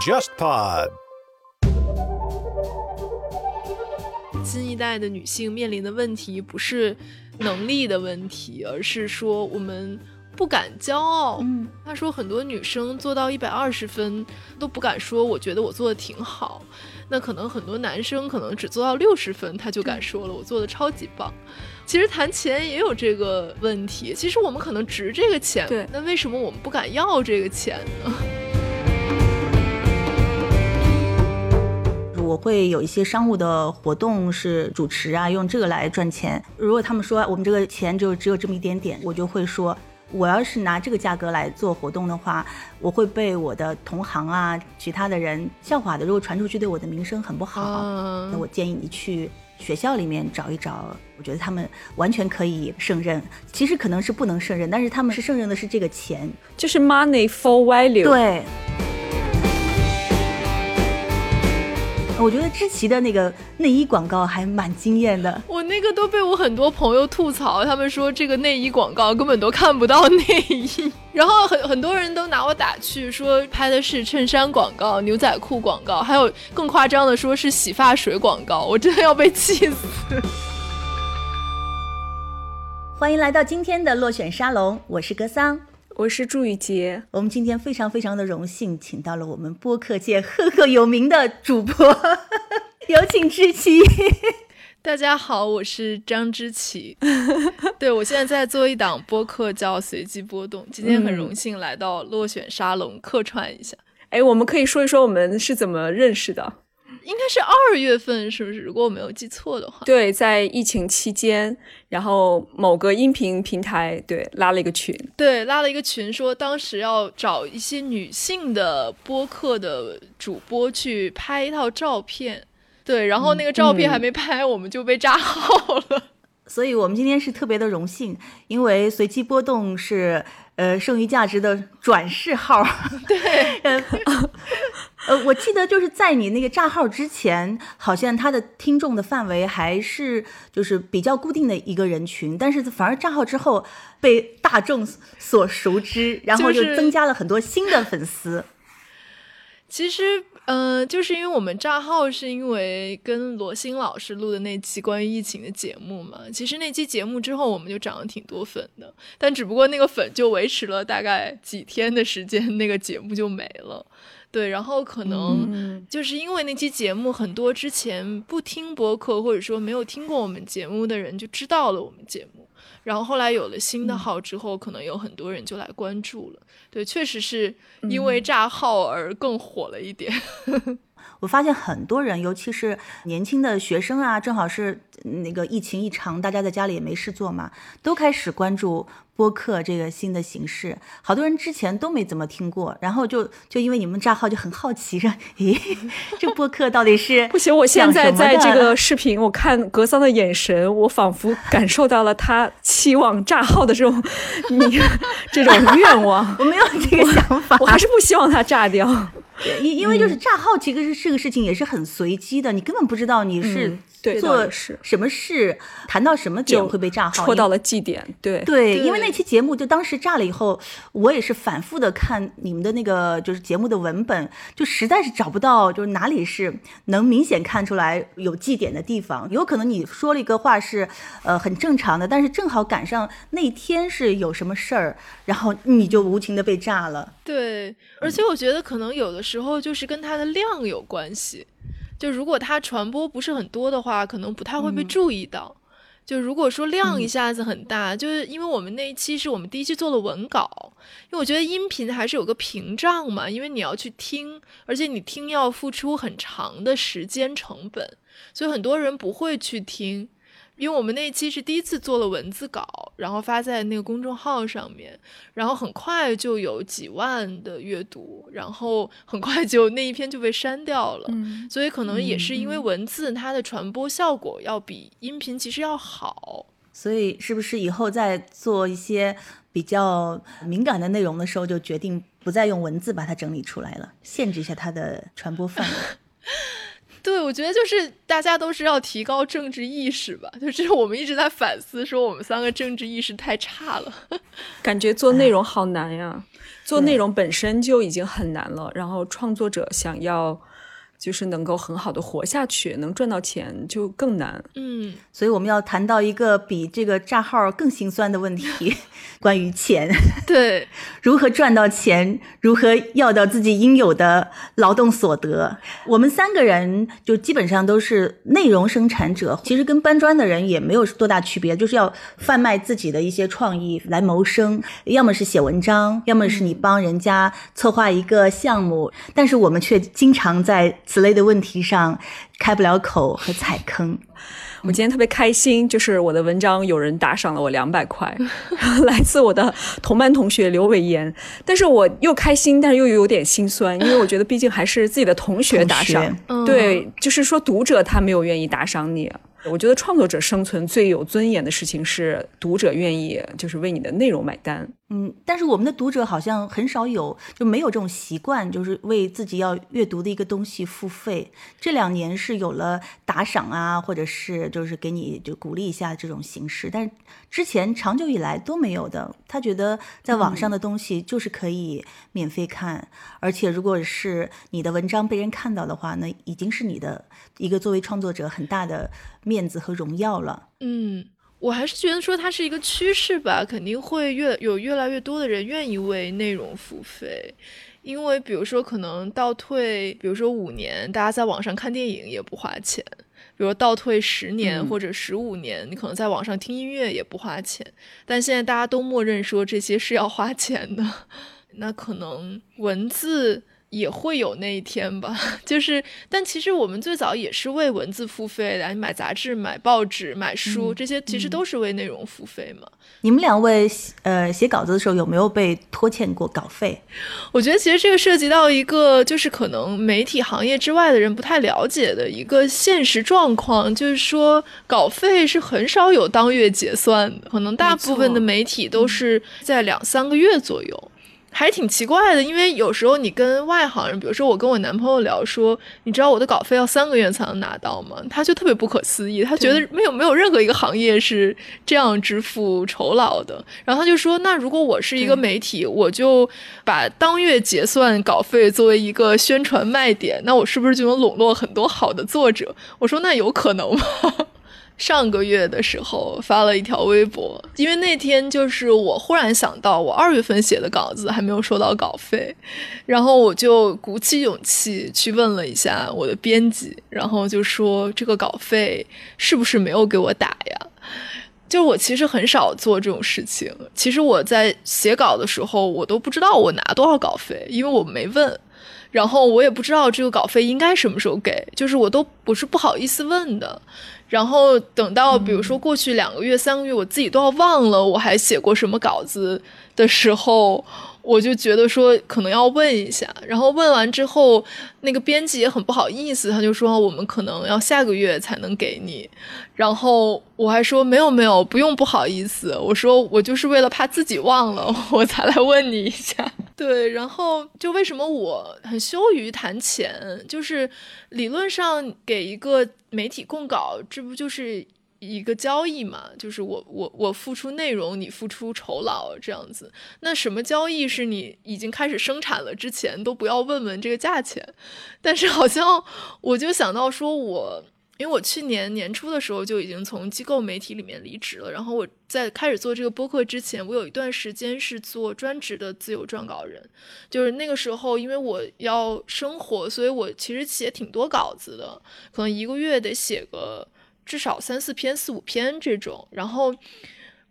JustPod。新一代的女性面临的问题不是能力的问题，而是说我们不敢骄傲。嗯，他说很多女生做到一百二十分都不敢说，我觉得我做的挺好。那可能很多男生可能只做到六十分，他就敢说了，我做的超级棒。其实谈钱也有这个问题，其实我们可能值这个钱，对那为什么我们不敢要这个钱呢？我会有一些商务的活动是主持啊，用这个来赚钱。如果他们说我们这个钱就只有这么一点点，我就会说，我要是拿这个价格来做活动的话，我会被我的同行啊、其他的人笑话的。如果传出去，对我的名声很不好。啊那我建议你去学校里面找一找，我觉得他们完全可以胜任。其实可能是不能胜任，但是他们是胜任的是这个钱。就是 money for value。，对。我觉得知奇的那个内衣广告还蛮惊艳的，我那个都被我很多朋友吐槽，他们说这个内衣广告根本都看不到内衣，然后很很多人都拿我打趣，说拍的是衬衫广告、牛仔裤广告，还有更夸张的说是洗发水广告，我真的要被气死。欢迎来到今天的落选沙龙，我是格桑。我是祝雨洁。我们今天非常非常的荣幸，请到了我们播客界赫赫有名的主播，有请知琪。大家好，我是张之琪，对我现在在做一档播客叫《随机波动》，今天很荣幸来到落选沙龙客串一下。哎，我们可以说一说我们是怎么认识的？应该是二月份，是不是？如果我没有记错的话。对，在疫情期间，然后某个音频平台对拉了一个群，对，拉了一个群，说当时要找一些女性的播客的主播去拍一套照片。对，然后那个照片还没拍，我们就被炸号了。所以我们今天是特别的荣幸，因为随机波动是呃剩余价值的转世号。对，呃，呃，我记得就是在你那个账号之前，好像他的听众的范围还是就是比较固定的一个人群，但是反而账号之后被大众所熟知，然后就就是增加了很多新的粉丝。其实，嗯、就是因为我们账号是因为跟罗欣老师录的那期关于疫情的节目嘛。其实那期节目之后，我们就涨了挺多粉的，但只不过那个粉就维持了大概几天的时间，那个节目就没了。对，然后可能嗯，就是因为那期节目，很多之前不听播客或者说没有听过我们节目的人就知道了我们节目，然后后来有了新的号之后，可能有很多人就来关注了。对，确实是因为炸号而更火了一点。我发现很多人，尤其是年轻的学生啊，正好是那个疫情一长，大家在家里也没事做嘛，都开始关注播客这个新的形式。好多人之前都没怎么听过，然后就就因为你们炸号就很好奇，说，咦，这播客到底是 不行，我现在在这个视频，我看格桑的眼神，我仿佛感受到了他期望炸号的这种 你这种愿望。我没有这个想法，我还是不希望它炸掉。因因为就是炸号，其实是这个事情也是很随机的，你根本不知道你是嗯对做什么事，谈到什么点会被炸号，戳到了祭点，对对，对因为那期节目就当时炸了以后，我也是反复的看你们的那个就是节目的文本，就实在是找不到就是哪里是能明显看出来有祭点的地方。有可能你说了一个话是呃很正常的，但是正好赶上那天是有什么事儿，然后你就无情的被炸了。对，而且我觉得可能有的时候就是跟它的量有关系。就如果它传播不是很多的话，可能不太会被注意到。就如果说量一下子很大，就是因为我们那一期是我们第一期做了文稿，因为我觉得音频还是有个屏障嘛，因为你要去听，而且你听要付出很长的时间成本，所以很多人不会去听。因为我们那一期是第一次做了文字稿，然后发在那个公众号上面，然后很快就有几万的阅读，然后很快就那一篇就被删掉了。嗯所以可能也是因为文字它的传播效果要比音频其实要好。所以是不是以后在做一些比较敏感的内容的时候，就决定不再用文字把它整理出来了，限制一下它的传播范围？对，我觉得就是大家都是要提高政治意识吧，就是 我们一直在反思，说我们三个政治意识太差了。感觉做内容好难呀，做内容本身就已经很难了，然后创作者想要。就是能够很好的活下去，能赚到钱就更难。嗯，所以我们要谈到一个比这个账号更心酸的问题，关于钱。对，如何赚到钱，如何要到自己应有的劳动所得。我们三个人就基本上都是内容生产者，其实跟搬砖的人也没有多大区别，就是要贩卖自己的一些创意来谋生。要么是写文章，要么是你帮人家策划一个项目，但是我们却经常在。此类的问题上开不了口和踩坑，我今天特别开心，就是我的文章有人打赏了我两百块，来自我的同班同学刘伟岩，但是我又开心，但是又有点心酸，因为我觉得毕竟还是自己的同学打赏，对，就是说读者他没有愿意打赏你。我觉得创作者生存最有尊严的事情是读者愿意就是为你的内容买单。嗯，但是我们的读者好像很少有就没有这种习惯，就是为自己要阅读的一个东西付费。这两年是有了打赏啊，或者是就是给你就鼓励一下这种形式，但是之前长久以来都没有的。他觉得在网上的东西就是可以免费看，而且如果是你的文章被人看到的话，那已经是你的一个作为创作者很大的。面子和荣耀了。嗯，我还是觉得说它是一个趋势吧，肯定会越有越来越多的人愿意为内容付费，因为比如说可能倒退，比如说五年，大家在网上看电影也不花钱；，比如倒退十年或者十五年，你可能在网上听音乐也不花钱。但现在大家都默认说这些是要花钱的，那可能文字。也会有那一天吧，就是，但其实我们最早也是为文字付费的，买杂志、买报纸、买书，这些其实都是为内容付费嘛。你们两位呃写稿子的时候有没有被拖欠过稿费？我觉得其实这个涉及到一个就是可能媒体行业之外的人不太了解的一个现实状况，就是说稿费是很少有当月结算的，可能大部分的媒体都是在两三个月左右。还挺奇怪的，因为有时候你跟外行人，比如说我跟我男朋友聊说，你知道我的稿费要三个月才能拿到吗？他就特别不可思议，他觉得没有没有任何一个行业是这样支付酬劳的。然后他就说，那如果我是一个媒体，我就把当月结算稿费作为一个宣传卖点，那我是不是就能笼络很多好的作者？我说那有可能吗？上个月的时候发了一条微博，因为那天就是我忽然想到，我二月份写的稿子还没有收到稿费，然后我就鼓起勇气去问了一下我的编辑，然后就说这个稿费是不是没有给我打呀？就我其实很少做这种事情，其实我在写稿的时候，我都不知道我拿多少稿费，因为我没问，然后我也不知道这个稿费应该什么时候给，就是我都我是不好意思问的。然后等到比如说过去两个月、三个月，我自己都要忘了我还写过什么稿子的时候，我就觉得说可能要问一下。然后问完之后，那个编辑也很不好意思，他就说我们可能要下个月才能给你。然后我还说没有没有，不用不好意思，我说我就是为了怕自己忘了，我才来问你一下。对，然后就为什么我很羞于谈钱，就是理论上给一个媒体供稿，这不就是一个交易嘛？就是我我我付出内容，你付出酬劳这样子。那什么交易是你已经开始生产了之前都不要问问这个价钱？但是好像我就想到说我。因为我去年年初的时候就已经从机构媒体里面离职了，然后我在开始做这个播客之前，我有一段时间是做专职的自由撰稿人，就是那个时候，因为我要生活，所以我其实写挺多稿子的，可能一个月得写个至少三四篇、四五篇这种。然后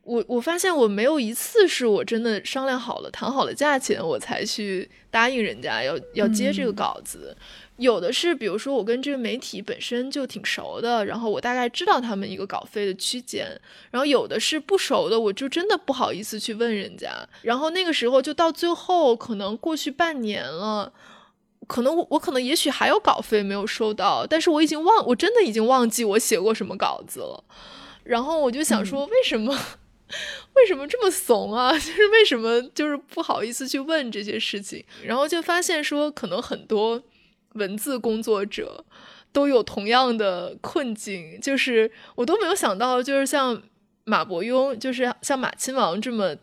我我发现我没有一次是我真的商量好了、谈好了价钱，我才去答应人家要要接这个稿子。有的是，比如说我跟这个媒体本身就挺熟的，然后我大概知道他们一个稿费的区间，然后有的是不熟的，我就真的不好意思去问人家。然后那个时候就到最后，可能过去半年了，可能我我可能也许还有稿费没有收到，但是我已经忘，我真的已经忘记我写过什么稿子了。然后我就想说，为什么 为什么这么怂啊？就是为什么就是不好意思去问这些事情？然后就发现说，可能很多。文字工作者，都有同样的困境，就是我都没有想到，就是像马伯庸，就是像马亲王这么。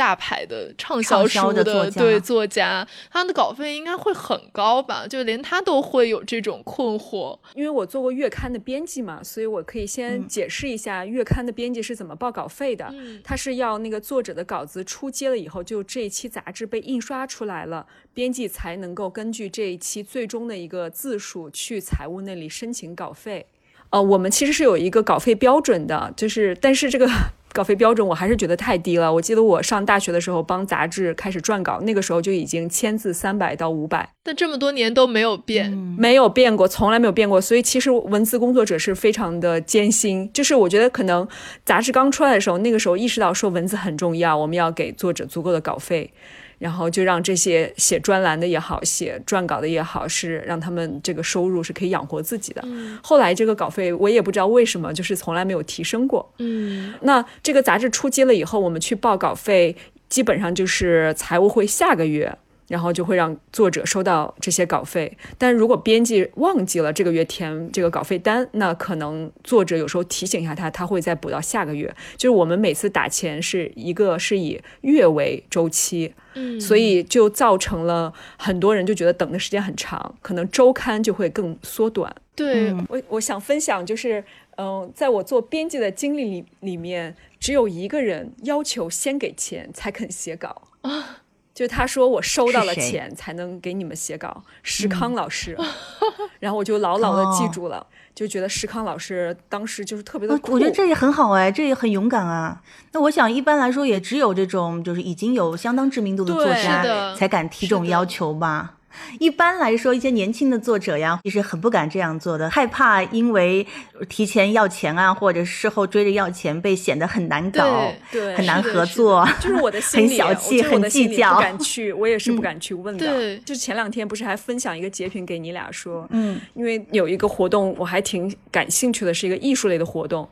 大牌的畅销书的对作家，他的稿费应该会很高吧？就连他都会有这种困惑。因为我做过月刊的编辑嘛，所以我可以先解释一下月刊的编辑是怎么报稿费的。他是要那个作者的稿子出街了以后，就这一期杂志被印刷出来了，编辑才能够根据这一期最终的一个字数去财务那里申请稿费。呃，我们其实是有一个稿费标准的，就是但是这个。稿费标准我还是觉得太低了。我记得我上大学的时候帮杂志开始撰稿，那个时候就已经签字三百到五百，但这么多年都没有变，没有变过，从来没有变过。所以其实文字工作者是非常的艰辛。就是我觉得可能杂志刚出来的时候，那个时候意识到说文字很重要，我们要给作者足够的稿费。然后就让这些写专栏的也好，写撰稿的也好，是让他们这个收入是可以养活自己的。后来这个稿费我也不知道为什么，就是从来没有提升过。嗯，那这个杂志出街了以后，我们去报稿费，基本上就是财务会下个月。然后就会让作者收到这些稿费，但如果编辑忘记了这个月填这个稿费单，那可能作者有时候提醒一下他，他会再补到下个月。就是我们每次打钱是一个是以月为周期，嗯，所以就造成了很多人就觉得等的时间很长，可能周刊就会更缩短。对我，我想分享就是，嗯，在我做编辑的经历里里面，只有一个人要求先给钱才肯写稿啊。就他说我收到了钱才能给你们写稿，石康老师，然后我就牢牢的记住了，就觉得石康老师当时就是特别的酷。我觉得这也很好哎，这也很勇敢啊。那我想一般来说也只有这种就是已经有相当知名度的作家才敢提这种要求吧。一般来说，一些年轻的作者呀，其实很不敢这样做的，害怕因为提前要钱啊，或者事后追着要钱，被显得很难搞，对，很难合作，就是我的心很小气，很计较，不敢去，我也是不敢去问的。对，就前两天不是还分享一个截屏给你俩说，嗯，因为有一个活动我还挺感兴趣的，是一个艺术类的活动，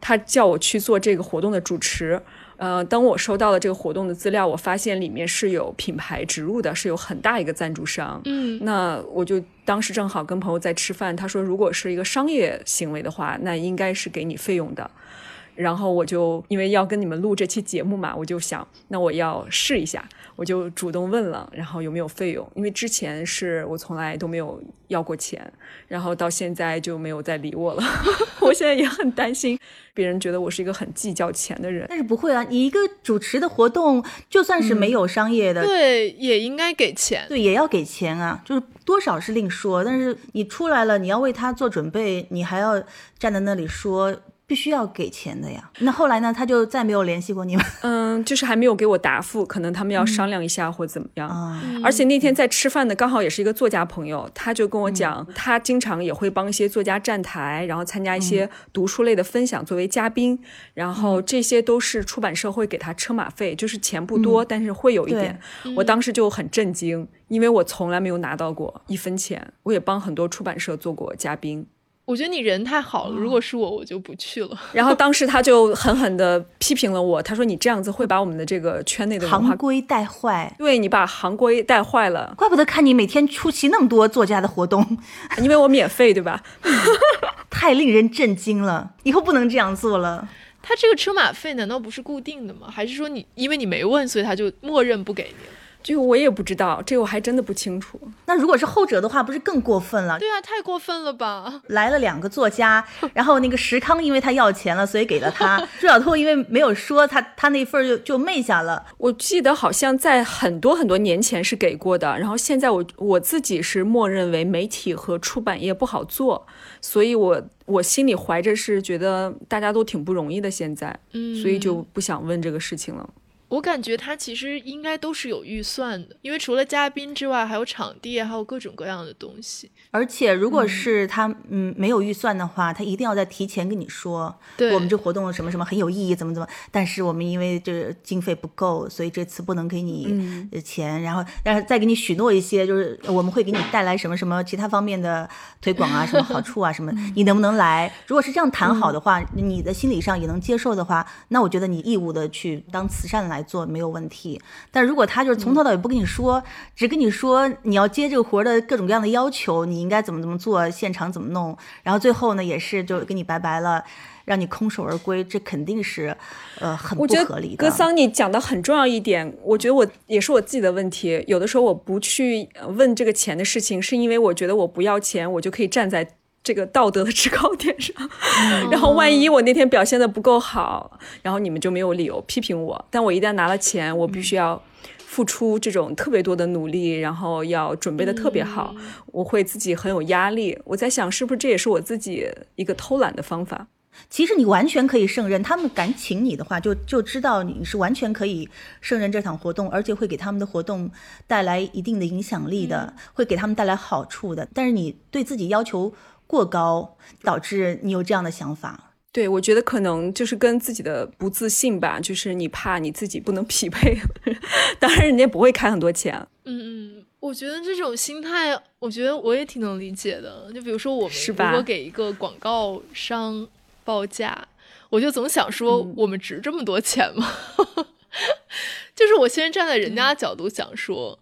他叫我去做这个活动的主持。呃，当我收到了这个活动的资料，我发现里面是有品牌植入的，是有很大一个赞助商。嗯，那我就当时正好跟朋友在吃饭，他说如果是一个商业行为的话，那应该是给你费用的。然后我就因为要跟你们录这期节目嘛，我就想，那我要试一下，我就主动问了，然后有没有费用？因为之前是我从来都没有要过钱，然后到现在就没有再理我了。我现在也很担心别人觉得我是一个很计较钱的人。但是不会啊，你一个主持的活动，就算是没有商业的，对，也应该给钱，对，也要给钱啊，就是多少是另说，但是你出来了，你要为他做准备，你还要站在那里说。必须要给钱的呀。那后来呢？他就再没有联系过你们。嗯，就是还没有给我答复，可能他们要商量一下或怎么样。啊。而且那天在吃饭的刚好也是一个作家朋友，他就跟我讲，他经常也会帮一些作家站台，然后参加一些读书类的分享，作为嘉宾。然后这些都是出版社会给他车马费，就是钱不多，但是会有一点。我当时就很震惊，因为我从来没有拿到过一分钱。我也帮很多出版社做过嘉宾。我觉得你人太好了，如果是我，我就不去了。然后当时他就狠狠地批评了我，他说：“你这样子会把我们的这个圈内的行规带坏。”对你把行规带坏了，怪不得看你每天出席那么多作家的活动，因为我免费，对吧？太令人震惊了，以后不能这样做了。他这个车马费难道不是固定的吗？还是说你因为你没问，所以他就默认不给你了？这个我也不知道，这个我还真的不清楚。那如果是后者的话，不是更过分了？对啊，太过分了吧！来了两个作家，然后那个石康因为他要钱了，所以给了他；朱小透因为没有说，他他那份就就昧下了。我记得好像在很多很多年前是给过的，然后现在我我自己是默认为媒体和出版业不好做，所以我我心里怀着是觉得大家都挺不容易的，现在，嗯，所以就不想问这个事情了。我感觉他其实应该都是有预算的，因为除了嘉宾之外，还有场地，还有各种各样的东西。而且，如果是他嗯没有预算的话，他一定要在提前跟你说，对我们这活动什么什么很有意义，怎么怎么。但是我们因为这经费不够，所以这次不能给你钱。然后，但是再给你许诺一些，就是我们会给你带来什么什么其他方面的推广啊，什么好处啊，什么你能不能来？如果是这样谈好的话，你的心理上也能接受的话，那我觉得你义务的去当慈善来。来做没有问题。但如果他就是从头到尾不跟你说，只跟你说你要接这个活的各种各样的要求，你应该怎么怎么做，现场怎么弄，然后最后呢也是就跟你拜拜了，让你空手而归，这肯定是呃很不合理的。格桑你讲的很重要一点，我觉得我也是我自己的问题。有的时候我不去问这个钱的事情，是因为我觉得我不要钱，我就可以站在这个道德的制高点上。然后万一我那天表现的不够好，然后你们就没有理由批评我。但我一旦拿了钱，我必须要。付出这种特别多的努力，然后要准备的特别好，我会自己很有压力。我在想，是不是这也是我自己一个偷懒的方法？其实你完全可以胜任，他们敢请你的话，就就知道你是完全可以胜任这场活动，而且会给他们的活动带来一定的影响力的，会给他们带来好处的。但是你对自己要求过高，导致你有这样的想法。对，我觉得可能就是跟自己的不自信吧，就是你怕你自己不能匹配。当然，人家不会开很多钱。嗯嗯，我觉得这种心态，我觉得我也挺能理解的。就比如说，我们如是吧果给一个广告商报价，我就总想说，我们值这么多钱吗？就是我先站在人家角度想说，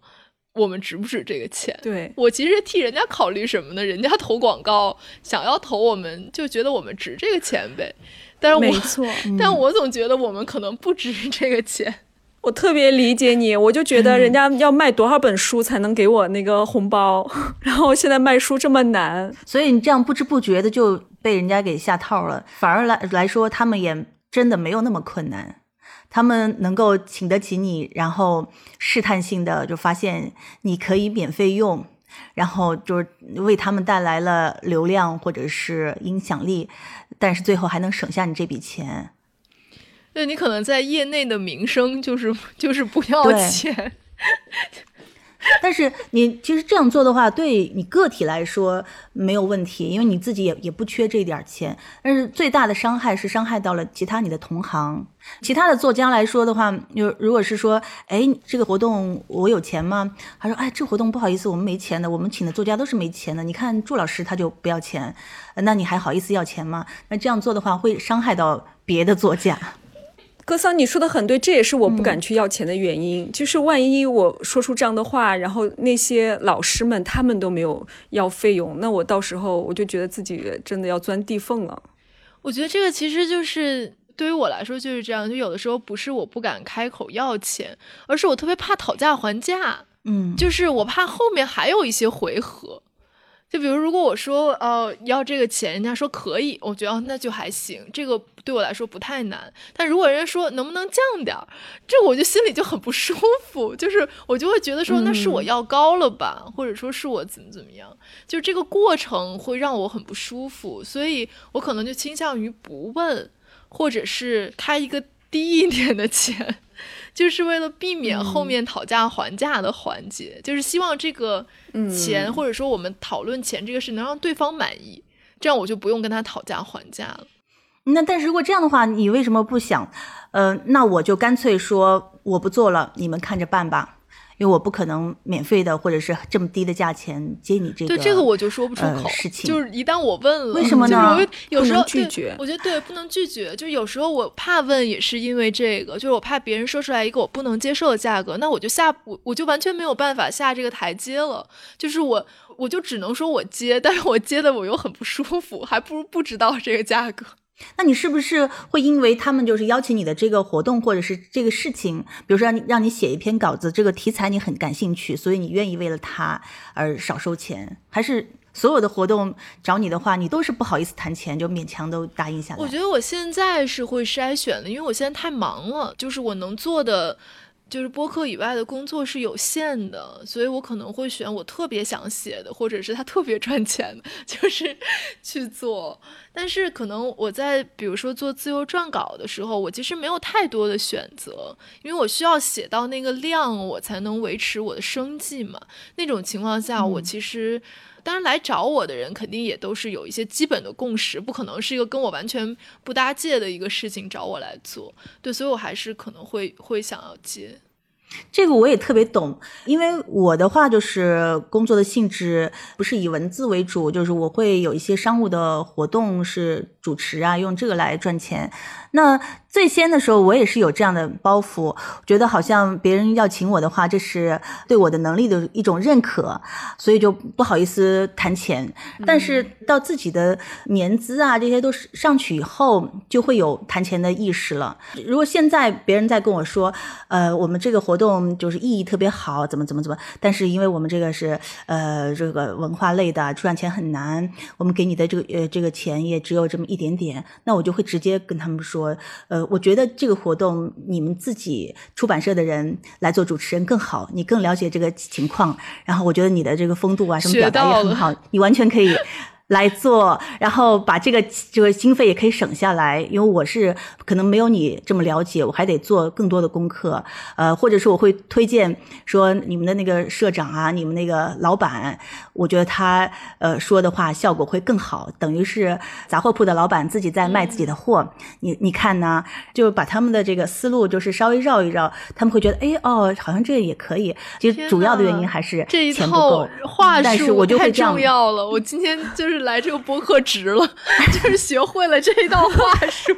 我们值不值这个钱？对，我其实替人家考虑什么呢？人家投广告想要投我们，就觉得我们值这个钱呗。但是我，没错。但我总觉得我们可能不值这个钱。我特别理解你，我就觉得人家要卖多少本书才能给我那个红包，然后现在卖书这么难，所以你这样不知不觉的就被人家给下套了，反而来来说，他们也真的没有那么困难，他们能够请得起你，然后试探性的就发现你可以免费用，然后就是为他们带来了流量或者是影响力，但是最后还能省下你这笔钱。对你可能在业内的名声就是 就是不要钱，但是你其实这样做的话，对你个体来说没有问题，因为你自己也也不缺这点钱。但是最大的伤害是伤害到了其他你的同行。其他的作家来说的话，就如果是说，哎，这个活动我有钱吗？他说，哎，这活动不好意思，我们没钱的，我们请的作家都是没钱的。你看祝老师他就不要钱，那你还好意思要钱吗？那这样做的话，会伤害到别的作家。哥桑，你说的很对，这也是我不敢去要钱的原因。就是万一我说出这样的话，然后那些老师们他们都没有要费用，那我到时候我就觉得自己真的要钻地缝了。我觉得这个其实就是对于我来说就是这样，就有的时候不是我不敢开口要钱，而是我特别怕讨价还价，嗯，就是我怕后面还有一些回合。就比如，如果我说呃要这个钱，人家说可以，我觉得、哦、那就还行，这个对我来说不太难。但如果人家说能不能降点儿，这我就心里就很不舒服，就是我就会觉得说那是我要高了吧，或者说是我怎么怎么样，就这个过程会让我很不舒服，所以我可能就倾向于不问，或者是开一个低一点的钱。就是为了避免后面讨价还价的环节，就是希望这个钱、或者说我们讨论钱这个事能让对方满意，这样我就不用跟他讨价还价了。那但是如果这样的话，你为什么不想？呃，那我就干脆说我不做了，你们看着办吧。因为我不可能免费的或者是这么低的价钱接你这个，对这个我就说不出口。呃、事情就是一旦我问了，为什么呢？就是有时候拒绝，我觉得对，不能拒绝。就有时候我怕问，也是因为这个，就是我怕别人说出来一个我不能接受的价格，那我就下我我就完全没有办法下这个台阶了。就是我我就只能说我接，但是我接的我又很不舒服，还不如不知道这个价格。那你是不是会因为他们就是邀请你的这个活动或者是这个事情，比如说让你让你写一篇稿子，这个题材你很感兴趣，所以你愿意为了他而少收钱？还是所有的活动找你的话，你都是不好意思谈钱，就勉强都答应下来？我觉得我现在是会筛选的，因为我现在太忙了，就是我能做的。就是播客以外的工作是有限的，所以我可能会选我特别想写的，或者是他特别赚钱的，就是去做。但是可能我在比如说做自由撰稿的时候，我其实没有太多的选择，因为我需要写到那个量，我才能维持我的生计嘛。那种情况下，我其实。当然，来找我的人肯定也都是有一些基本的共识，不可能是一个跟我完全不搭界的一个事情找我来做。对，所以我还是可能会会想要接。这个我也特别懂，因为我的话就是工作的性质不是以文字为主，就是我会有一些商务的活动是主持啊，用这个来赚钱。那最先的时候，我也是有这样的包袱，觉得好像别人要请我的话，这是对我的能力的一种认可，所以就不好意思谈钱。但是到自己的年资啊，这些都是上去以后，就会有谈钱的意识了。如果现在别人在跟我说，呃，我们这个活动就是意义特别好，怎么怎么怎么，但是因为我们这个是呃这个文化类的，赚钱很难，我们给你的这个呃这个钱也只有这么一点点，那我就会直接跟他们说，呃，我觉得这个活动你们自己出版社的人来做主持人更好，你更了解这个情况，然后我觉得你的这个风度啊什么表达也很好，你完全可以。来做，然后把这个这个经费也可以省下来，因为我是可能没有你这么了解，我还得做更多的功课，呃，或者说我会推荐说你们的那个社长啊，你们那个老板，我觉得他呃说的话效果会更好，等于是杂货铺的老板自己在卖自己的货，你你看呢，就把他们的这个思路就是稍微绕一绕，他们会觉得哎哦，好像这也可以。其实主要的原因还是钱不够，话但是我就会这样重要了。我今天就是。来这个播客值了，就是学会了这一道话术。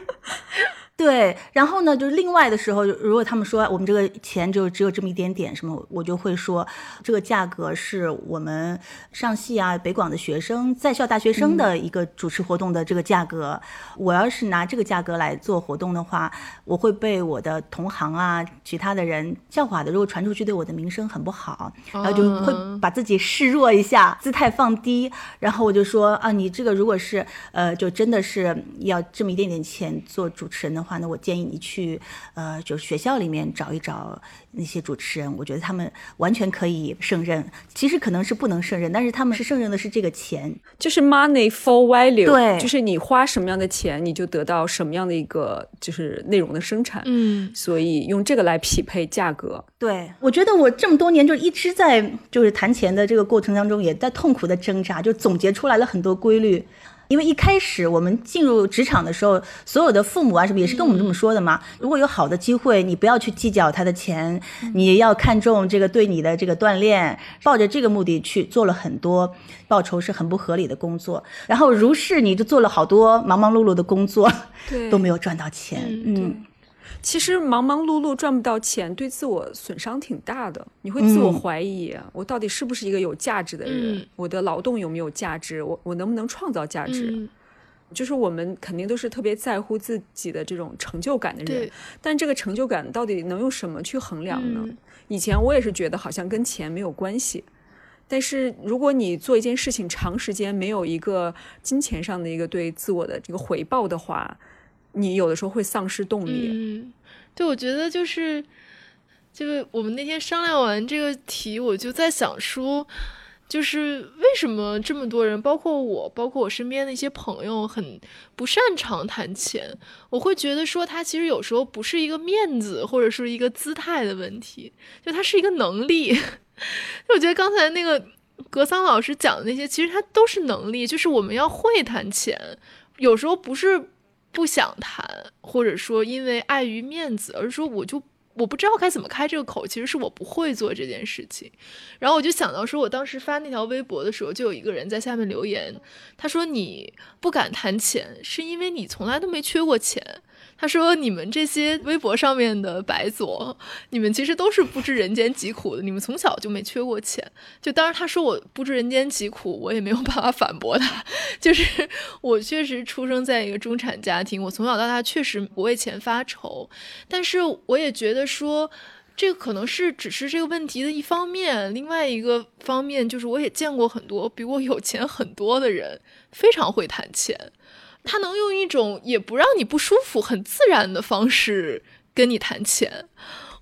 对，然后呢，就是另外的时候，如果他们说我们这个钱就只有这么一点点什么，我就会说这个价格是我们上戏啊北广的学生在校大学生的一个主持活动的这个价格。我要是拿这个价格来做活动的话，我会被我的同行啊其他的人笑话的。如果传出去，对我的名声很不好，然后就会把自己示弱一下，姿态放低，然后我就说啊，你这个如果是呃，就真的是要这么一点点钱做主持人的。话那我建议你去，呃，就是学校里面找一找那些主持人，我觉得他们完全可以胜任。其实可能是不能胜任，但是他们是胜任的是这个钱，就是 money for value，对，就是你花什么样的钱，你就得到什么样的一个就是内容的生产。嗯，所以用这个来匹配价格。对，我觉得我这么多年就一直在就是谈钱的这个过程当中，也在痛苦的挣扎，就总结出来了很多规律。因为一开始我们进入职场的时候，所有的父母啊什么也是跟我们这么说的嘛。如果有好的机会，你不要去计较他的钱，你要看重这个对你的这个锻炼，抱着这个目的去做了很多报酬是很不合理的工作。然后如是你就做了好多忙忙碌碌的工作，都没有赚到钱。嗯。其实忙忙碌碌赚不到钱，对自我损伤挺大的。你会自我怀疑，我到底是不是一个有价值的人？我的劳动有没有价值？我我能不能创造价值？就是我们肯定都是特别在乎自己的这种成就感的人，但这个成就感到底能用什么去衡量呢？以前我也是觉得好像跟钱没有关系，但是如果你做一件事情长时间没有一个金钱上的一个对自我的这个回报的话。你有的时候会丧失动力。嗯，对，我觉得就是，就是我们那天商量完这个题，我就在想说，就是为什么这么多人，包括我，包括我身边的一些朋友，很不擅长谈钱。我会觉得说，他其实有时候不是一个面子或者是一个姿态的问题，就他是一个能力。就我觉得刚才那个格桑老师讲的那些，其实他都是能力，就是我们要会谈钱，有时候不是。不想谈，或者说因为碍于面子，而是说我就我不知道该怎么开这个口，其实是我不会做这件事情。然后我就想到说，我当时发那条微博的时候，就有一个人在下面留言，他说你不敢谈钱，是因为你从来都没缺过钱。他说：“你们这些微博上面的白左，你们其实都是不知人间疾苦的。你们从小就没缺过钱。就当然，他说我不知人间疾苦，我也没有办法反驳他。就是我确实出生在一个中产家庭，我从小到大确实不为钱发愁。但是我也觉得说，这个可能是只是这个问题的一方面。另外一个方面就是，我也见过很多比我有钱很多的人，非常会谈钱。”他能用一种也不让你不舒服、很自然的方式跟你谈钱。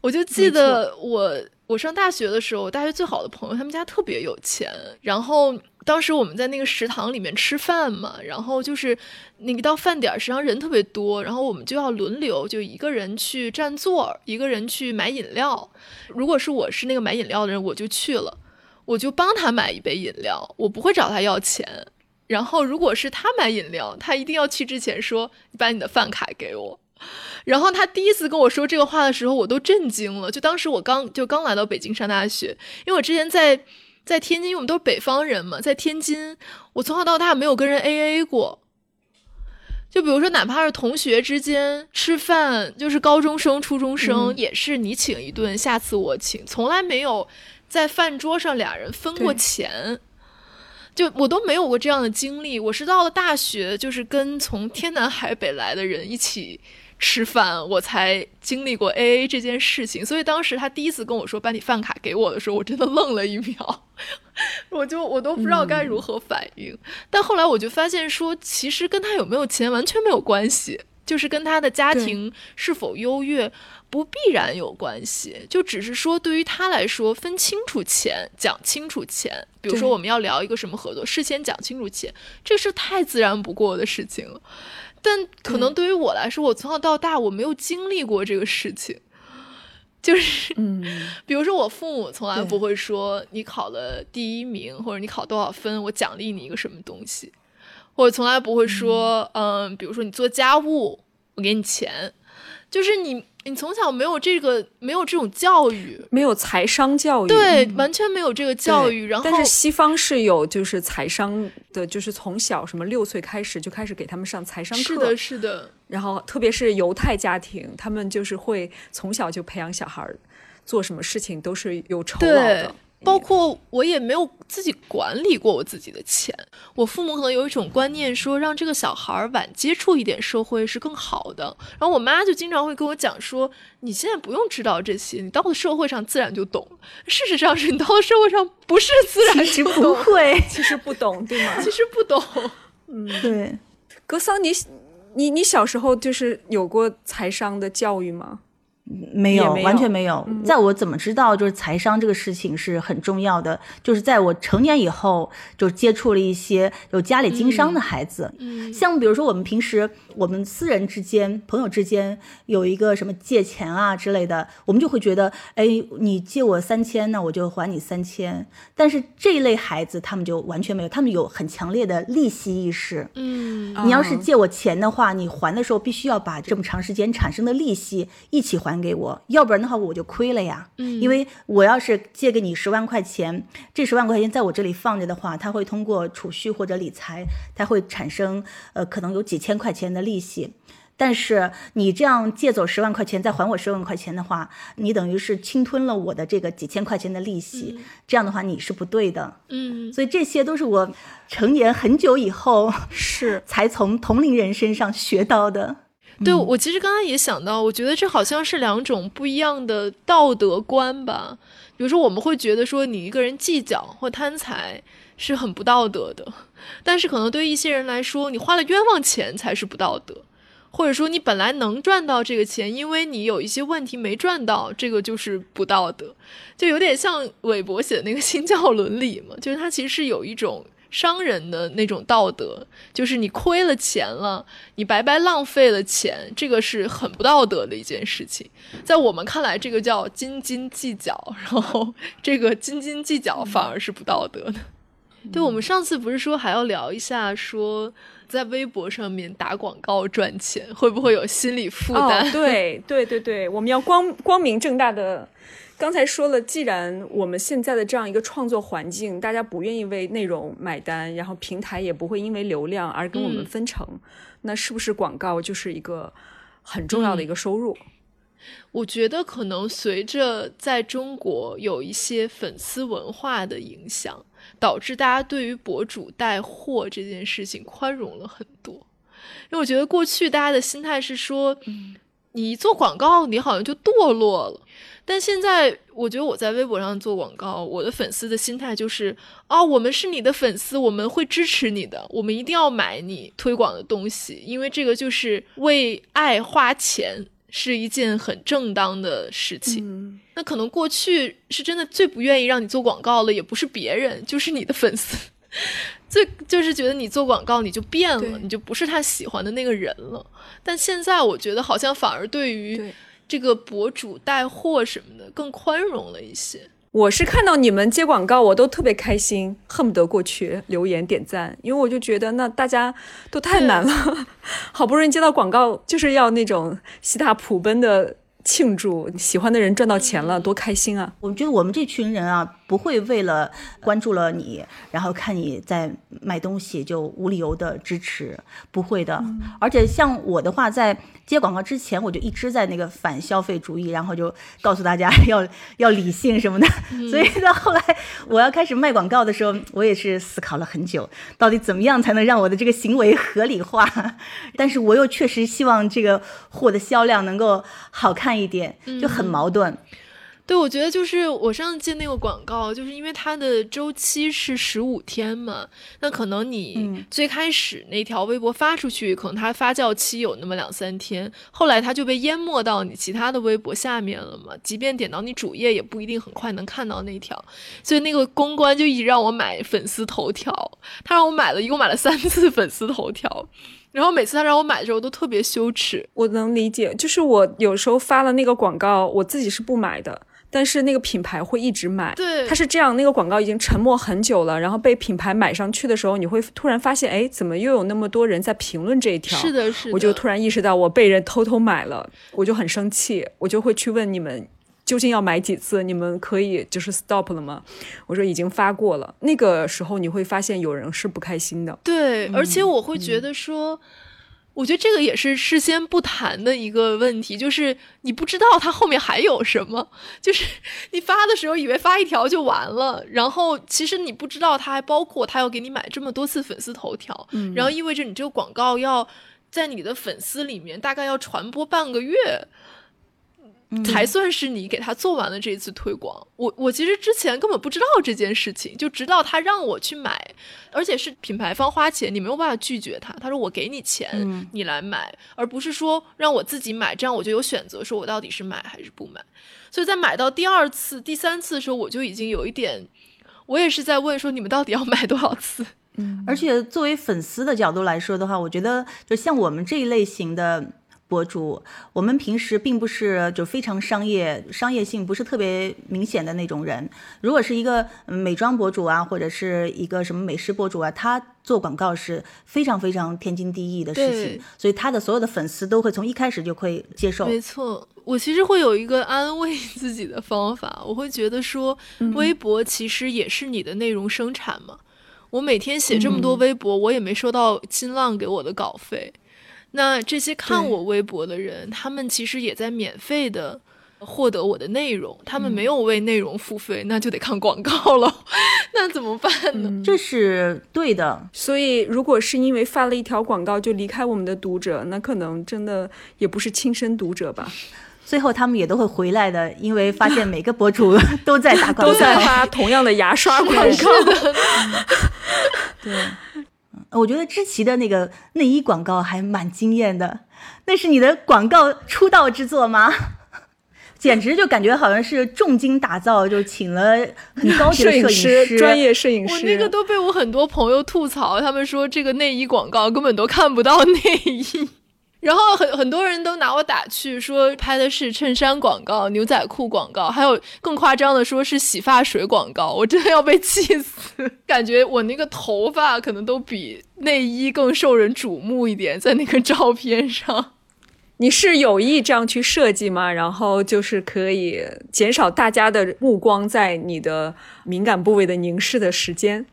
我就记得我我上大学的时候，我大学最好的朋友他们家特别有钱。然后当时我们在那个食堂里面吃饭嘛，然后就是那个到饭点儿，食堂人特别多，然后我们就要轮流，就一个人去占座，一个人去买饮料。如果是我是那个买饮料的人，我就去了，我就帮他买一杯饮料，我不会找他要钱。然后，如果是他买饮料，他一定要去之前说：“你把你的饭卡给我。”然后他第一次跟我说这个话的时候，我都震惊了。就当时我刚就刚来到北京上大学，因为我之前在在天津，因为我们都是北方人嘛，在天津，我从小到大没有跟人 A A 过。就比如说，哪怕是同学之间吃饭，就是高中生、初中生，也是你请一顿，下次我请，从来没有在饭桌上俩人分过钱。就我都没有过这样的经历，我是到了大学，就是跟从天南海北来的人一起吃饭，我才经历过 A A 这件事情。所以当时他第一次跟我说把你饭卡给我的时候，我真的愣了一秒，我就我都不知道该如何反应。但后来我就发现说，其实跟他有没有钱完全没有关系，就是跟他的家庭是否优越。不必然有关系，就只是说对于他来说，分清楚钱，讲清楚钱。比如说我们要聊一个什么合作，事先讲清楚钱，这是太自然不过的事情了。但可能对于我来说，我从小到大我没有经历过这个事情，就是，嗯，比如说我父母从来不会说你考了第一名或者你考多少分，我奖励你一个什么东西，或者从来不会说，嗯，比如说你做家务，我给你钱，就是你。你从小没有这个，没有这种教育，没有财商教育，对，完全没有这个教育。然后，但是西方是有，就是财商的，就是从小什么六岁开始就开始给他们上财商课，是的，是的。然后，特别是犹太家庭，他们就是会从小就培养小孩做什么事情都是有酬劳的。包括我也没有自己管理过我自己的钱，我父母可能有一种观念，说让这个小孩晚接触一点社会是更好的。然后我妈就经常会跟我讲说，你现在不用知道这些，你到了社会上自然就懂。事实上是你到了社会上不是自然就不会，其实不懂，对吗？其实不懂。嗯，对。格桑，你你你小时候就是有过财商的教育吗？没有，完全没有。在我怎么知道就是财商这个事情是很重要的，就是在我成年以后，就接触了一些有家里经商的孩子。嗯，像比如说我们平时我们私人之间、朋友之间有一个什么借钱啊之类的，我们就会觉得，哎，你借我三千，那我就还你三千。但是这一类孩子他们就完全没有，他们有很强烈的利息意识。嗯，你要是借我钱的话，你还的时候必须要把这么长时间产生的利息一起还。给我，要不然的话我就亏了呀。嗯，因为我要是借给你十万块钱，这十万块钱在我这里放着的话，它会通过储蓄或者理财，它会产生呃可能有几千块钱的利息。但是你这样借走十万块钱再还我十万块钱的话，你等于是侵吞了我的这个几千块钱的利息。这样的话你是不对的。嗯，所以这些都是我成年很久以后是 才从同龄人身上学到的。对，我其实刚刚也想到，我觉得这好像是两种不一样的道德观吧。比如说，我们会觉得说你一个人计较或贪财是很不道德的，但是可能对一些人来说，你花了冤枉钱才是不道德，或者说你本来能赚到这个钱，因为你有一些问题没赚到，这个就是不道德。就有点像韦伯写的那个 新教伦理嘛，就是他其实是有一种。商人的那种道德，就是你亏了钱了，你白白浪费了钱，这个是很不道德的一件事情。在我们看来，这个叫斤斤计较，然后这个斤斤计较反而是不道德的。对，我们上次不是说还要聊一下，说在微博上面打广告赚钱会不会有心理负担？对，对，对，对，我们要光光明正大的。刚才说了，既然我们现在的这样一个创作环境，大家不愿意为内容买单，然后平台也不会因为流量而跟我们分成，那是不是广告就是一个很重要的一个收入？我觉得可能随着在中国有一些粉丝文化的影响，导致大家对于博主带货这件事情宽容了很多。因为我觉得过去大家的心态是说，你做广告，你好像就堕落了。但现在，我觉得我在微博上做广告，我的粉丝的心态就是：哦，我们是你的粉丝，我们会支持你的，我们一定要买你推广的东西，因为这个就是为爱花钱是一件很正当的事情。那可能过去是真的最不愿意让你做广告了，也不是别人，就是你的粉丝，最就是觉得你做广告你就变了，你就不是他喜欢的那个人了。但现在我觉得好像反而对于。这个博主带货什么的更宽容了一些。我是看到你们接广告，我都特别开心，恨不得过去留言点赞，因为我就觉得那大家都太难了，好不容易接到广告，就是要那种西大普奔的庆祝喜欢的人赚到钱了，多开心啊！我觉得我们这群人啊，不会为了关注了你，然后看你在买东西就无理由的支持，不会的。而且像我的话，在接广告之前，我就一直在那个反消费主义，然后就告诉大家 要要理性什么的。所以到后来我要开始卖广告的时候，我也是思考了很久，到底怎么样才能让我的这个行为合理化？但是我又确实希望这个货的销量能够好看一点，就很矛盾。对，我觉得就是我上次接那个广告，就是因为它的周期是十五天嘛，那可能你最开始那条微博发出去，可能它发酵期有那么两三天，后来它就被淹没到你其他的微博下面了嘛。即便点到你主页，也不一定很快能看到那条。所以那个公关就一直让我买粉丝头条，他让我买了一共买了三次粉丝头条。然后每次他让我买的时候都特别羞耻，我能理解，就是我有时候发了那个广告，我自己是不买的，但是那个品牌会一直买。对，它是这样，那个广告已经沉默很久了，然后被品牌买上去的时候，你会突然发现，哎，怎么又有那么多人在评论这一条？是的，是的。我就突然意识到我被人偷偷买了，我就很生气，我就会去问你们。究竟要买几次？你们可以就是 stop 了吗？我说已经发过了。那个时候你会发现有人是不开心的。对，而且我会觉得说，我觉得这个也是事先不谈的一个问题，就是你不知道它后面还有什么。就是 你发的时候以为发一条就完了，然后其实你不知道它还包括他要给你买这么多次粉丝头条，然后意味着你这个广告要在你的粉丝里面大概要传播半个月。才算是你给他做完了这一次推广。我我其实之前根本不知道这件事情，就直到他让我去买，而且是品牌方花钱，你没有办法拒绝他。他说我给你钱，你来买，而不是说让我自己买，这样我就有选择，说我到底是买还是不买。所以在买到第二次、第三次的时候，我就已经有一点，我也是在问说你们到底要买多少次？嗯，而且作为粉丝的角度来说的话，我觉得就像我们这一类型的。博主，我们平时并不是就非常商业，商业性不是特别明显的那种人。如果是一个美妆博主啊，或者是一个什么美食博主啊，他做广告是非常非常天经地义的事情，所以他的所有的粉丝都会从一开始就会接受。没错，我其实会有一个安慰 自己的方法，我会觉得说，微博其实也是你的内容生产嘛。我每天写这么多微博，我也没收到新浪给我的稿费。那这些看我微博的人，他们其实也在免费的获得我的内容，他们没有为内容付费，那就得看广告了，那怎么办呢？这是对的。所以，如果是因为发了一条广告就离开我们的读者，那可能真的也不是亲生读者吧。最后他们也都会回来的，因为发现每个博主 都在打广告，都在发同样的牙刷广告。对。我觉得知奇的那个内衣广告还蛮惊艳的，那是你的广告出道之作吗？简直就感觉好像是重金打造，就请了很高级的摄影师、专业摄影师。我那个都被我很多朋友吐槽，他们说这个内衣广告根本都看不到内衣。然后很很多人都拿我打趣，说拍的是衬衫广告、牛仔裤广告，还有更夸张的说是洗发水广告，我真的要被气死！感觉我那个头发可能都比内衣更受人瞩目一点，在那个照片上。你是有意这样去设计吗？然后就是可以减少大家的目光在你的敏感部位的凝视的时间？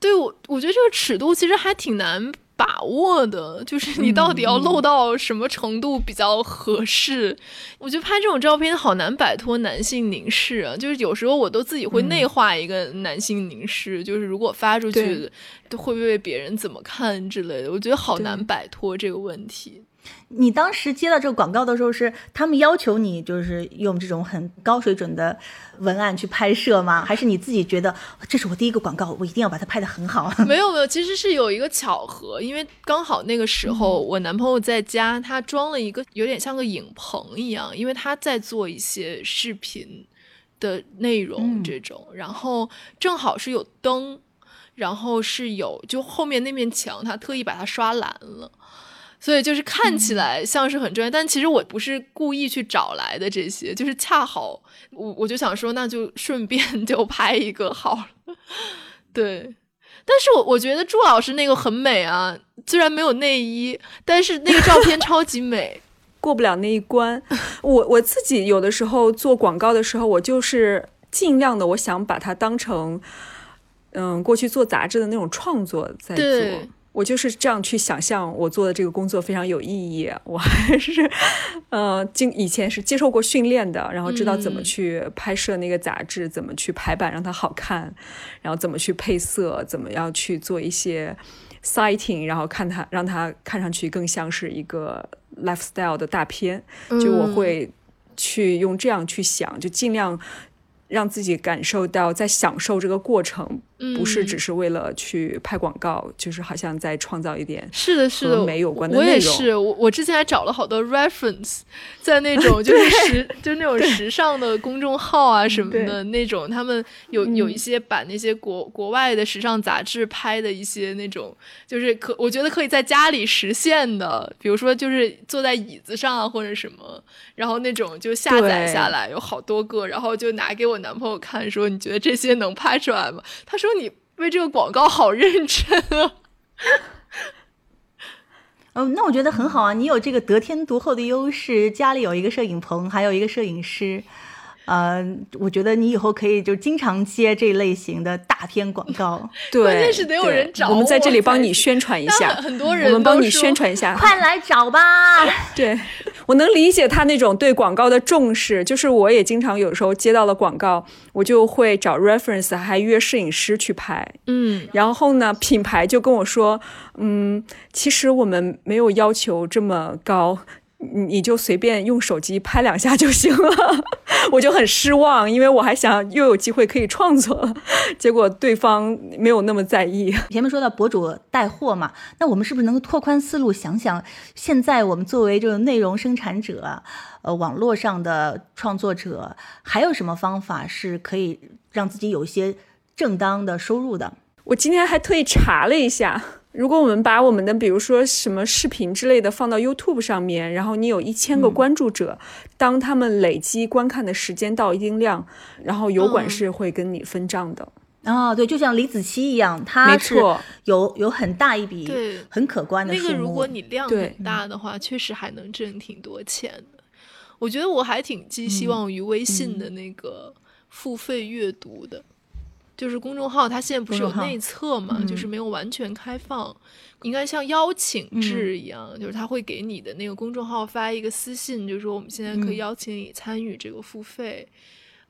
对我，我觉得这个尺度其实还挺难。把握的就是你到底要露到什么程度比较合适？我觉得拍这种照片好难摆脱男性凝视啊！就是有时候我都自己会内化一个男性凝视，就是如果发出去会不会被别人怎么看之类的，我觉得好难摆脱这个问题。你当时接到这个广告的时候，是他们要求你就是用这种很高水准的文案去拍摄吗？还是你自己觉得这是我第一个广告，我一定要把它拍得很好？没有没有，其实是有一个巧合，因为刚好那个时候我男朋友在家，他装了一个有点像个影棚一样，因为他在做一些视频的内容这种，然后正好是有灯，然后是有就后面那面墙，他特意把它刷蓝了。所以就是看起来像是很专业，但其实我不是故意去找来的这些，就是恰好我我就想说，那就顺便 就拍一个好了。对，但是我我觉得朱老师那个很美啊，虽然没有内衣，但是那个照片超级美。过不了那一关。我我自己有的时候做广告的时候，我就是尽量的，我想把它当成，嗯，过去做杂志的那种创作在做。对我就是这样去想象，我做的这个工作非常有意义。我还是，呃，经以前是接受过训练的，然后知道怎么嗯去拍摄那个杂志，怎么去排版让它好看，然后怎么去配色，怎么样去做一些 sighting，然后看它让它看上去更像是一个 lifestyle 的大片。就我嗯会去用这样去想，就尽量让自己感受到在享受这个过程，不是只嗯。是为了去拍广告，就是好像在创造一点是的，是的，和美有关的我内容也是，我我之前还找了好多 reference，在那种 就是时就那种时尚的公众号啊什么的那种，他们有有一些把那些国国外的时尚杂志拍的一些那种，就是可我觉得可以在家里实现的，比如说就是坐在椅子上啊或者什么，然后那种就下载下来有好多个，然后就拿给我男朋友看，说你觉得这些能拍出来吗？他说你为这个广告好认真啊。嗯，那我觉得很好啊，你有这个得天独厚的优势，家里有一个摄影棚，还有一个摄影师，呃，我觉得你以后可以就经常接这类型的大片广告。对，关键是得有人找我们在这里帮你宣传一下，很很多人我们帮你宣传一下。快来找吧！对我能理解他那种对广告的重视，就是我也经常有时候接到了广告，我就会找 reference，还约摄影师去拍。嗯，然后呢，品牌就跟我说，嗯，其实我们没有要求这么高，你你就随便用手机拍两下就行了。我就很失望，因为我还想又有机会可以创作，结果对方没有那么在意。前面说到博主带货嘛，那我们是不是能够拓宽思路，想想现在我们作为这种内容生产者，呃，网络上的创作者，还有什么方法是可以让自己有一些正当的收入的？我今天还特意查了一下，如果我们把我们的比如说什么视频之类的放到 YouTube 上面，然后你有一千个关注者，当他们累积观看的时间到一定量，然后油管嗯。是会跟你分账的。啊、对，就像李子柒一样，他没是错。有有很大一笔对。很可观的那数目。个如果你量很大的话，确实还能挣挺多钱的。我觉得我还挺寄希望于微信的那个付费阅读的，就是公众号它现在不是有内测嘛，就是没有完全开放，应该像邀请制一样，就是他会给你的那个公众号发一个私信，就是说我们现在可以邀请你参与这个付费。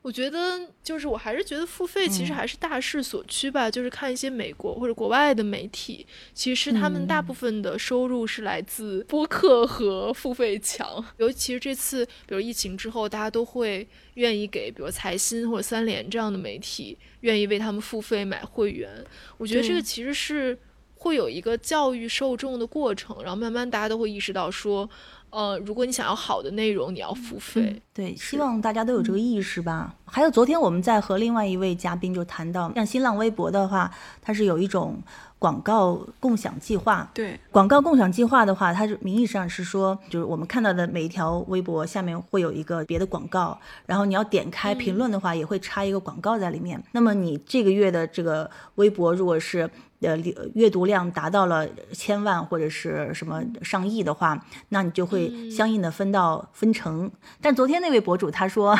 我觉得就是，我还是觉得付费其实还是大势所趋吧。就是看一些美国或者国外的媒体，其实他们大部分的收入是来自播客和付费墙。尤其是这次，比如疫情之后，大家都会愿意给，比如财新或者三联这样的媒体，愿意为他们付费买会员。我觉得这个其实是会有一个教育受众的过程，然后慢慢大家都会意识到说，呃，如果你想要好的内容，你要付费。对，希望大家都有这个意识吧。还有昨天我们在和另外一位嘉宾就谈到，像新浪微博的话，它是有一种广告共享计划。对，广告共享计划的话，它是名义上是说，就是我们看到的每一条微博下面会有一个别的广告，然后你要点开评论的话，也会插一个广告在里面。那么你这个月的这个微博如果是呃阅读量达到了千万或者是什么上亿的话，那你就会相应的分到分成。但昨天那位博主他说，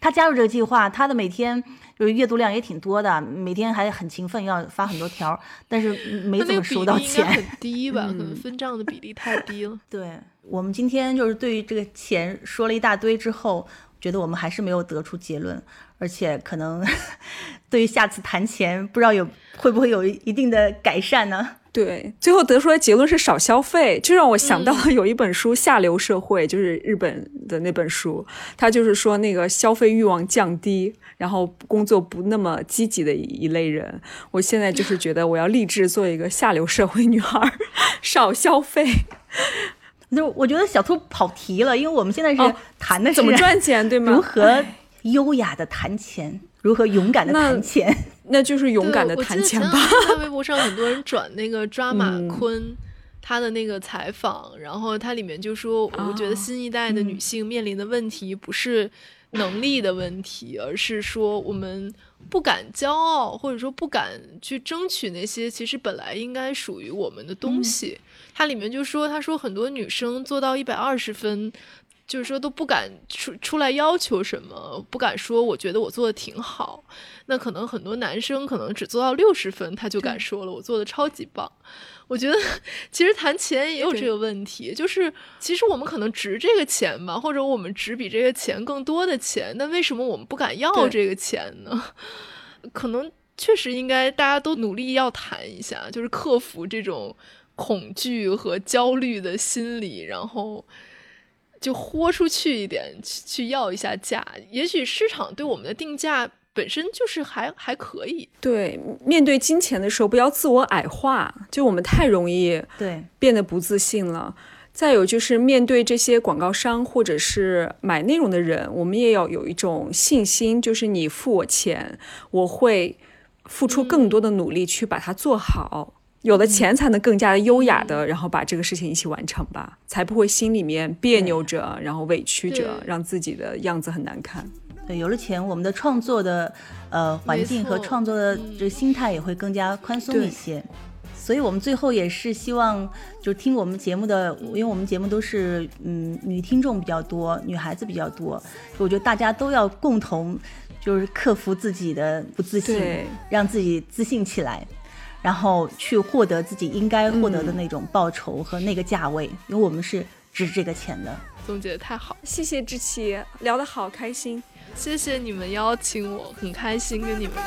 他加入这个计划，他的每天就是阅读量也挺多的，每天还很勤奋，要发很多条，但是 没怎么收到钱。很低吧？可能分账的比例太低了。对我们今天就是对于这个钱说了一大堆之后，觉得我们还是没有得出结论，而且可能 对于下次谈钱，不知道有会不会有一定的改善呢？对，最后得出来结论是少消费，就让我想到了有一本书《下流社会》，就是日本的那本书，它就是说那个消费欲望降低，然后工作不那么积极的一类人。我现在就是觉得我要立志做一个下流社会女孩儿，少消费。就我觉得小兔跑题了，因为我们现在是哦谈的是怎么赚钱，对吗？如何优雅的谈钱，如何勇敢的谈钱。那就是勇敢的谈钱吧。在微博上很多人转那个抓马嗯坤。他的那个采访，然后他里面就说，我觉得哦新一代的女性面临的问题不是能力的问题，而是说我们不敢骄傲，或者说不敢去争取那些其实本来应该属于我们的东西。它里面就说，他说很多女生做到一百二十分。就是说都不敢出出来要求什么，不敢说我觉得我做的挺好。那可能很多男生可能只做到六十分，他就敢说了，我做的超级棒。我觉得其实谈钱也有这个问题，就是其实我们可能值这个钱吧，或者我们值比这个钱更多的钱，那为什么我们不敢要这个钱呢？可能确实应该大家都努力要谈一下，就是克服这种恐惧和焦虑的心理，然后。就豁出去一点，去去要一下价。也许市场对我们的定价本身就是还还可以。对，面对金钱的时候，不要自我矮化。就我们太容易对变得不自信了。再有就是面对这些广告商或者是买内容的人，我们也要有一种信心，就是你付我钱，我会付出更多的努力去把它做好。有了钱才能更加的优雅的，然后把这个事情一起完成吧，才不会心里面别扭着，然后委屈着，让自己的样子很难看。对，有了钱，我们的创作的呃环境和创作的这个心态也会更加宽松一些。所以我们最后也是希望，就是听我们节目的，因为我们节目都是嗯女听众比较多，女孩子比较多，我觉得大家都要共同就是克服自己的不自信，让自己自信起来。然后去获得自己应该获得的那种报酬和那个价位，因为我们是值这个钱的。总结的太好，谢谢志奇，聊得好开心，谢谢你们邀请我，很开心跟你们聊。